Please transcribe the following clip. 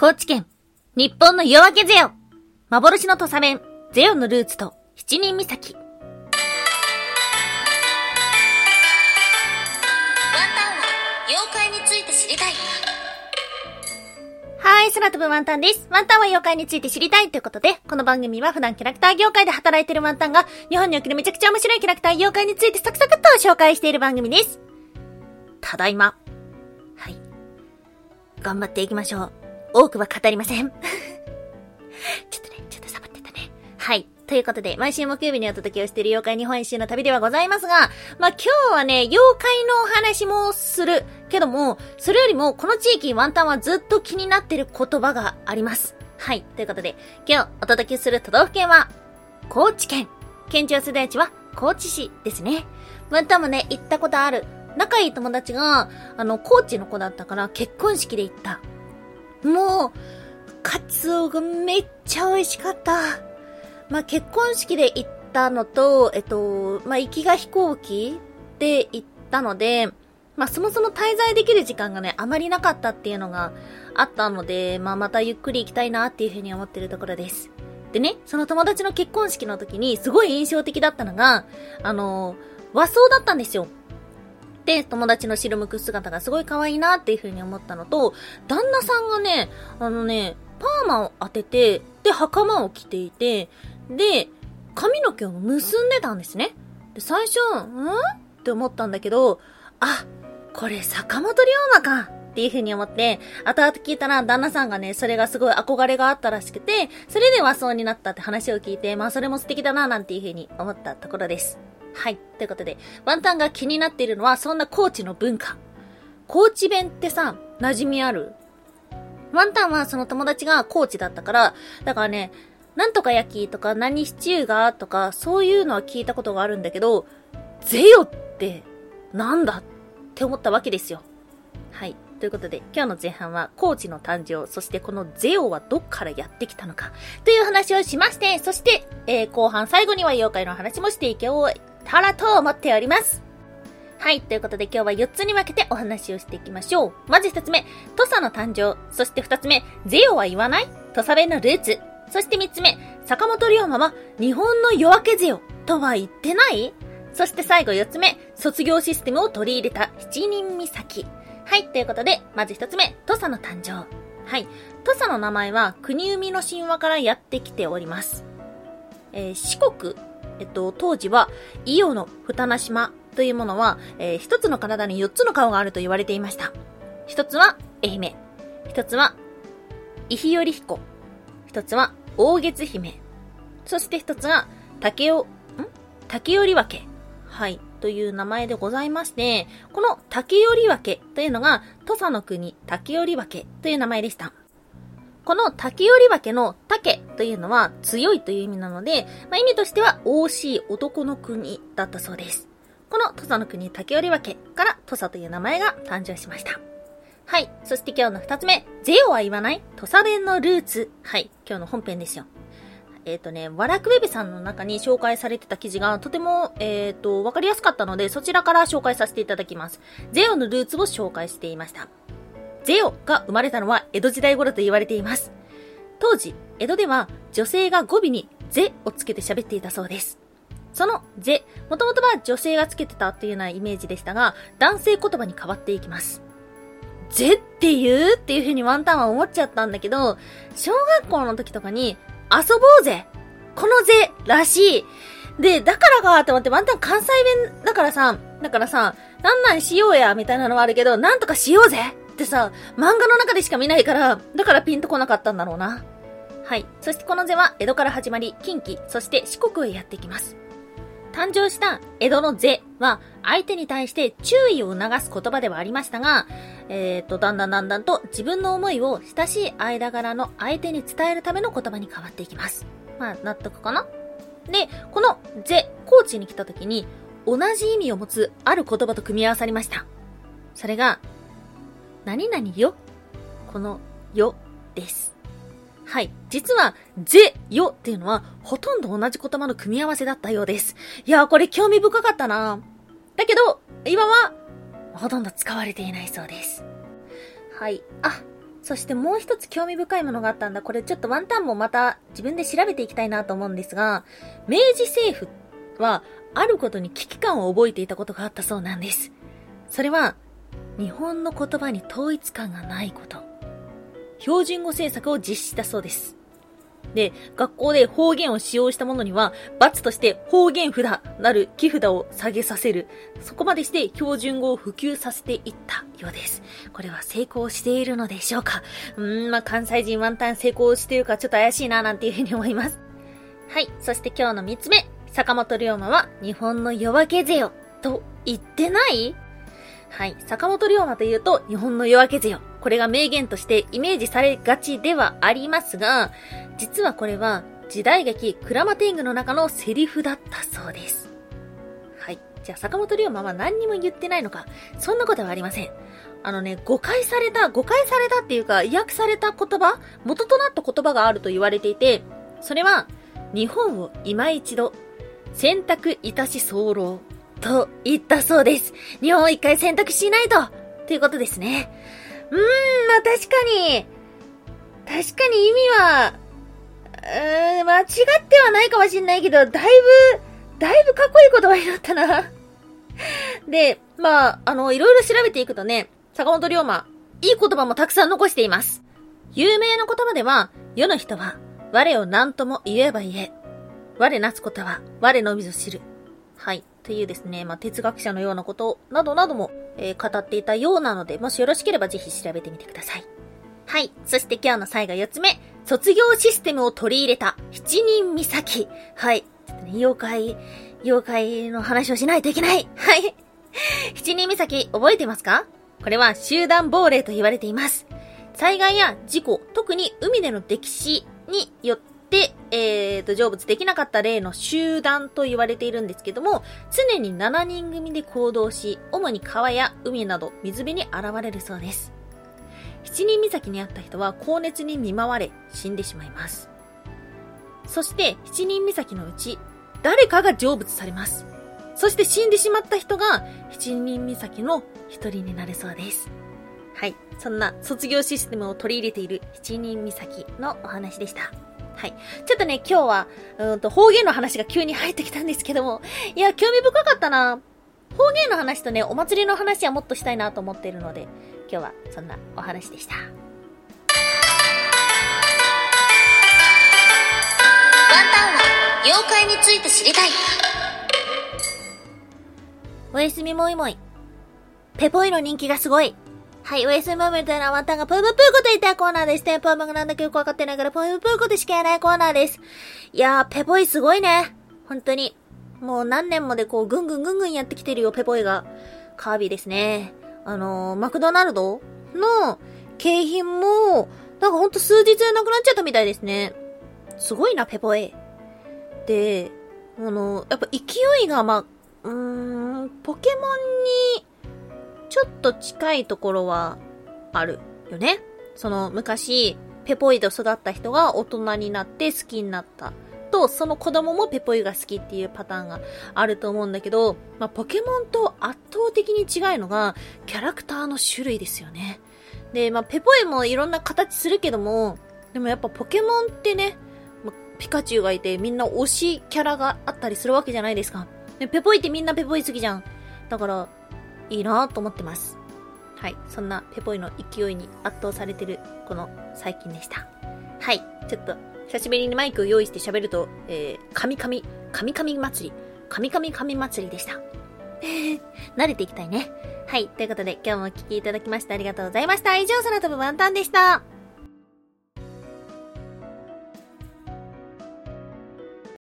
高知県、日本の夜明けゼオ幻の土佐弁、ゼオのルーツと七人岬。ワンタンは妖怪について知りたい。はい、空飛ぶワンタンです。ワンタンは妖怪について知りたいということで、この番組は普段キャラクター業界で働いているワンタンが、日本におけるめちゃくちゃ面白いキャラクター妖怪についてサクサクっと紹介している番組です。ただいま。はい。頑張っていきましょう。多くは語りません。ちょっとね、ちょっとサボってたね。はい。ということで、毎週木曜日にお届けをしている妖怪日本一周の旅ではございますが、まあ、今日はね、妖怪のお話もする。けども、それよりも、この地域ワンタンはずっと気になってる言葉があります。はい。ということで、今日お届けする都道府県は、高知県。県庁所在地は、高知市ですね。ワンタンもね、行ったことある。仲いい友達が、あの、高知の子だったから、結婚式で行った。もう、カツオがめっちゃ美味しかった。まあ、結婚式で行ったのと、えっと、まあ、行きが飛行機で行ったので、まあ、そもそも滞在できる時間がね、あまりなかったっていうのがあったので、まあ、またゆっくり行きたいなっていうふうに思ってるところです。でね、その友達の結婚式の時にすごい印象的だったのが、あの、和装だったんですよ。で、友達の白むく姿がすごい可愛いなっていう風に思ったのと、旦那さんがね、あのね、パーマを当てて、で、袴を着ていて、で、髪の毛を結んでたんですね。で、最初、ん？って思ったんだけど、あ、これ坂本龍馬かっていう風に思って、後々聞いたら旦那さんがね、それがすごい憧れがあったらしくて、それで和装になったって話を聞いて、まあそれも素敵だななんていう風に思ったところです。はい。ということで、ワンタンが気になっているのは、そんな高知の文化。高知弁ってさ、馴染みある？ワンタンはその友達が高知だったから、だからね、なんとか焼きとか何シチューがとか、そういうのは聞いたことがあるんだけど、ゼヨってなんだって思ったわけですよ。はい。ということで、今日の前半は、高知の誕生、そしてこのゼオはどっからやってきたのか、という話をしまして、そして、えー、後半最後には妖怪の話もしていけおたらと思っております。はい。ということで今日は4つに分けてお話をしていきましょう。まず1つ目、土佐の誕生。そして2つ目、ゼオは言わない？土佐弁のルーツ。そして3つ目、坂本龍馬は日本の夜明けゼオとは言ってない？そして最後4つ目、卒業システムを取り入れた七人岬。はい。ということで、まず1つ目、土佐の誕生。はい。土佐の名前は国生みの神話からやってきております。えー、四国えっと、当時は、伊予の二名島というものは、えー、一つの体に四つの顔があると言われていました。一つは、愛媛。一つは、伊日より彦。一つは、大月姫。そして一つが、竹尾、ん？竹寄分け。はい。という名前でございまして、この竹寄分けというのが、土佐の国竹寄分けという名前でした。この竹寄り分けの竹というのは強いという意味なので、まあ、意味としては惜しい男の国だったそうです。この土佐の国竹寄り分けから土佐という名前が誕生しました。はい。そして今日の二つ目、ゼオは言わない土佐弁のルーツ。はい。今日の本編ですよ。えっ、ー、とね、ワラクウェブさんの中に紹介されてた記事がとても、えっ、ー、と、わかりやすかったので、そちらから紹介させていただきます。ゼオのルーツを紹介していました。ゼオが生まれたのは江戸時代頃と言われています。当時、江戸では女性が語尾にゼをつけて喋っていたそうです。そのゼ、もともとは女性がつけてたっていうようなイメージでしたが、男性言葉に変わっていきます。ゼって言うっていう風にワンタンは思っちゃったんだけど、小学校の時とかに、遊ぼうぜこのゼらしいで、だからかと思ってワンタン関西弁だからさ、だからさ、なんなんしようやみたいなのはあるけど、なんとかしようぜってさ、漫画の中でしか見ないから、だからピンとこなかったんだろうな。はい。そしてこの図は江戸から始まり、近畿、そして四国へやってきます。誕生した江戸の是は相手に対して注意を促す言葉ではありましたが、えっ、ー、と、だんだんだんだんと自分の思いを親しい間柄の相手に伝えるための言葉に変わっていきます。まあ、納得かな？で、この是、高知に来た時に同じ意味を持つある言葉と組み合わさりました。それが、何々よ。このよです。はい。実は、ぜ、よっていうのは、ほとんど同じ言葉の組み合わせだったようです。いやー、これ興味深かったなだけど、今は、ほとんど使われていないそうです。はい。あ、そしてもう一つ興味深いものがあったんだ。これちょっとワンタンもまた自分で調べていきたいなと思うんですが、明治政府はあることに危機感を覚えていたことがあったそうなんです。それは、日本の言葉に統一感がないこと。標準語政策を実施したそうです。で、学校で方言を使用した者には、罰として方言札なる木札を下げさせる。そこまでして標準語を普及させていったようです。これは成功しているのでしょうか？うーん、まあ、関西人ワンタン成功しているかちょっと怪しいななんていうふうに思います。はい。そして今日の三つ目。坂本龍馬は日本の夜明けぜよと言ってない？はい。坂本龍馬というと日本の夜明けぜよ。これが名言としてイメージされがちではありますが、実はこれは時代劇クラマテングの中のセリフだったそうです。はい。じゃあ坂本龍馬は何にも言ってないのかそんなことはありません。あのね、誤解された、誤解されたっていうか、訳された言葉元となった言葉があると言われていて、それは、日本を今一度、選択いたし候と言ったそうです。日本を一回選択しないとということですね。うーん、まあ確かに、確かに意味は、うーん、間違ってはないかもしんないけど、だいぶ、だいぶかっこいい言葉になったな。で、まあ、あの、いろいろ調べていくとね、坂本龍馬、いい言葉もたくさん残しています。有名な言葉では、世の人は、我を何とも言えば言え。我なすことは、我のみぞ知る。はい。というですね、まあ、哲学者のようなことなどなども、えー、語っていたようなので、もしよろしければぜひ調べてみてください。はい。そして今日の最後4つ目。卒業システムを取り入れた七人岬。はい。ちょっとね、妖怪、妖怪の話をしないといけない。はい。七人岬覚えてますか？これは集団亡霊と言われています。災害や事故、特に海での溺死によって、でえーと、成仏できなかった例の集団と言われているんですけども、常に7人組で行動し、主に川や海など水辺に現れるそうです。七人岬にあった人は高熱に見舞われ死んでしまいます。そして七人岬のうち誰かが成仏されます。そして死んでしまった人が七人岬の一人になるそうです。はい。そんな卒業システムを取り入れている七人岬のお話でした。はい。ちょっとね、今日は、うんと、方言の話が急に入ってきたんですけども、いや、興味深かったな。方言の話とね、お祭りの話はもっとしたいなと思っているので、今日はそんなお話でした。ワンタンは妖怪について知りたい。おやすみもいもい。ペポイの人気がすごい。はい、おやすみもみたいなワンタンがぷーぷーぷーこと言ったいコーナーです。テンポーマグなんだけよくわかってないからぷーぷーことしかやらないコーナーです。いやー、ペポイすごいね。本当に。もう何年もでこう、ぐんぐんぐんぐんやってきてるよ、ペポイが。カービィですね。あのー、マクドナルドの景品も、なんかほんと数日でなくなっちゃったみたいですね。すごいな、ペポエ。で、あのー、やっぱ勢いが、まうーん、ポケモンに、ちょっと近いところは、あるよね。その、昔、ペポイと育った人が大人になって好きになった。と、その子供もペポイが好きっていうパターンがあると思うんだけど、まあ、ポケモンと圧倒的に違うのが、キャラクターの種類ですよね。で、まあ、ペポイもいろんな形するけども、でもやっぱポケモンってね、まあ、ピカチュウがいてみんな推しキャラがあったりするわけじゃないですか。でペポイってみんなペポイ好きじゃん。だから、いいなと思ってます。はい。そんなペポイの勢いに圧倒されてる、この最近でした。はい。ちょっと久しぶりにマイクを用意して喋ると、えー、神々、神々祭り、神々神祭りでした。慣れていきたいね。はい。ということで、今日もお聴きいただきましてありがとうございました。以上、空飛ぶワンタンでした。